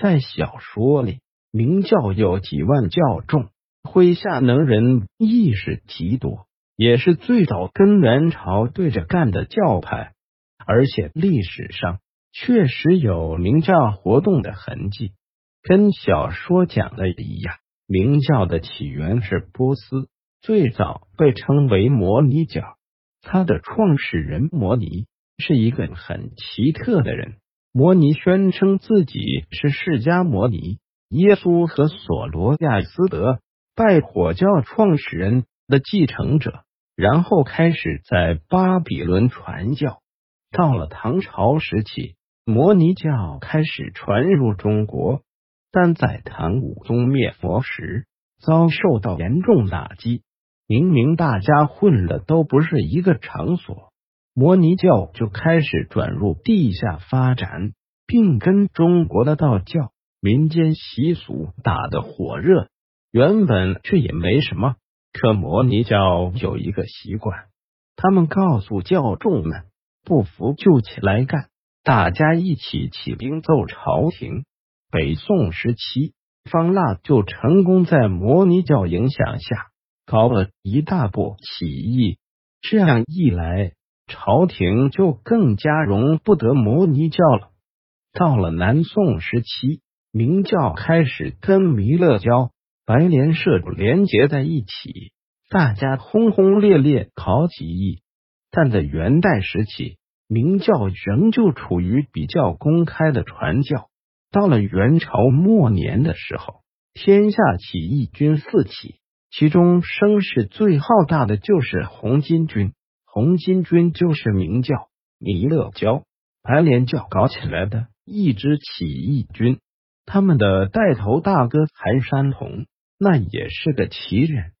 在小说里，明教有几万教众，麾下能人亦是极多，也是最早跟元朝对着干的教派。而且历史上确实有明教活动的痕迹，跟小说讲的一样。明教的起源是波斯，最早被称为摩尼教。它的创始人摩尼是一个很奇特的人。摩尼宣称自己是释迦摩尼、耶稣和索罗亚斯德拜火教创始人的继承者，然后开始在巴比伦传教。到了唐朝时期，摩尼教开始传入中国。但在唐武宗灭佛时，遭受到严重打击。明明大家混的都不是一个场所，摩尼教就开始转入地下发展，并跟中国的道教民间习俗打得火热。原本这也没什么，可摩尼教有一个习惯，他们告诉教众们，不服就起来干，大家一起起兵揍朝廷。北宋时期，方腊就成功在摩尼教影响下搞了一大波起义。这样一来，朝廷就更加容不得摩尼教了。到了南宋时期，明教开始跟弥勒教、白莲社连结在一起，大家轰轰烈烈搞起义。但在元代时期，明教仍旧处于比较公开的传教。到了元朝末年的时候，天下起义军四起，其中声势最浩大的就是红巾军。红巾军就是明教、弥勒教、白莲教搞起来的一支起义军。他们的带头大哥韩山童，那也是个奇人。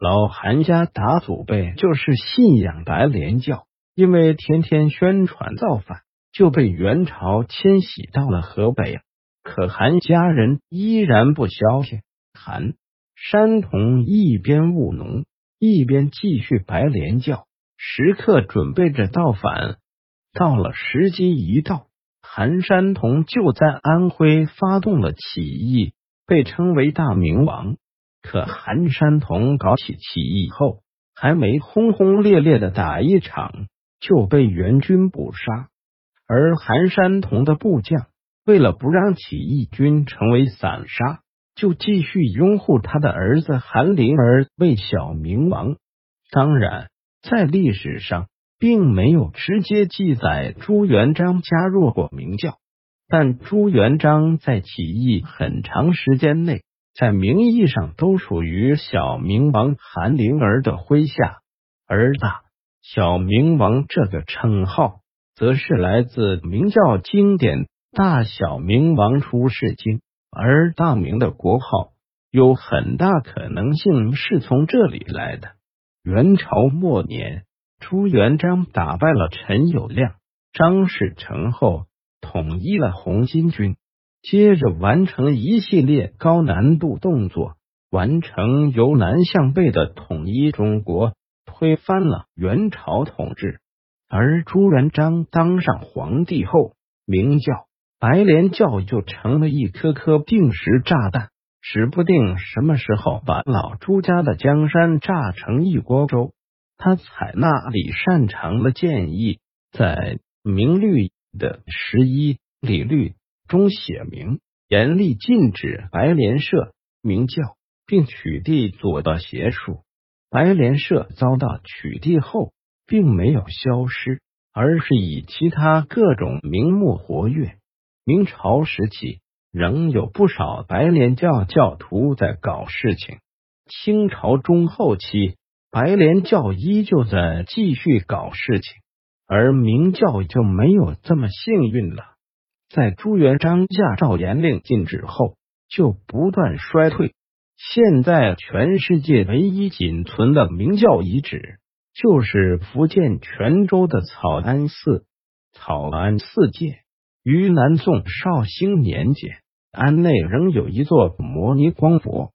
老韩家打祖辈就是信仰白莲教，因为天天宣传造反，就被元朝迁徙到了河北。可韩家人依然不消停，韩山童一边务农，一边继续白莲教，时刻准备着造反。到了时机一到，韩山童就在安徽发动了起义，被称为大明王。可韩山童搞起起义后，还没轰轰烈烈的打一场，就被元军捕杀。而韩山童的部将。为了不让起义军成为散沙，就继续拥护他的儿子韩林儿为小明王。当然，在历史上并没有直接记载朱元璋加入过明教，但朱元璋在起义很长时间内，在名义上都属于小明王韩林儿的麾下，而大小明王这个称号，则是来自明教经典。大小明王出世经，而大明的国号有很大可能性是从这里来的。元朝末年，朱元璋打败了陈友谅、张士诚后，统一了红巾军，接着完成一系列高难度动作，完成由南向北的统一中国，推翻了元朝统治。而朱元璋当上皇帝后，明教。白莲教就成了一颗颗定时炸弹，指不定什么时候把老朱家的江山炸成一锅粥。他采纳李善长的建议，在明律的十一礼律中写明，严厉禁止白莲社、明教，并取缔左道邪术。白莲社遭到取缔后，并没有消失，而是以其他各种名目活跃。明朝时期，仍有不少白莲教教徒在搞事情。清朝中后期，白莲教依旧在继续搞事情，而明教就没有这么幸运了。在朱元璋下诏严令禁止后，就不断衰退。现在，全世界唯一仅存的明教遗址，就是福建泉州的草庵寺。草庵寺界。于南宋绍兴年间，庵内仍有一座摩尼光佛。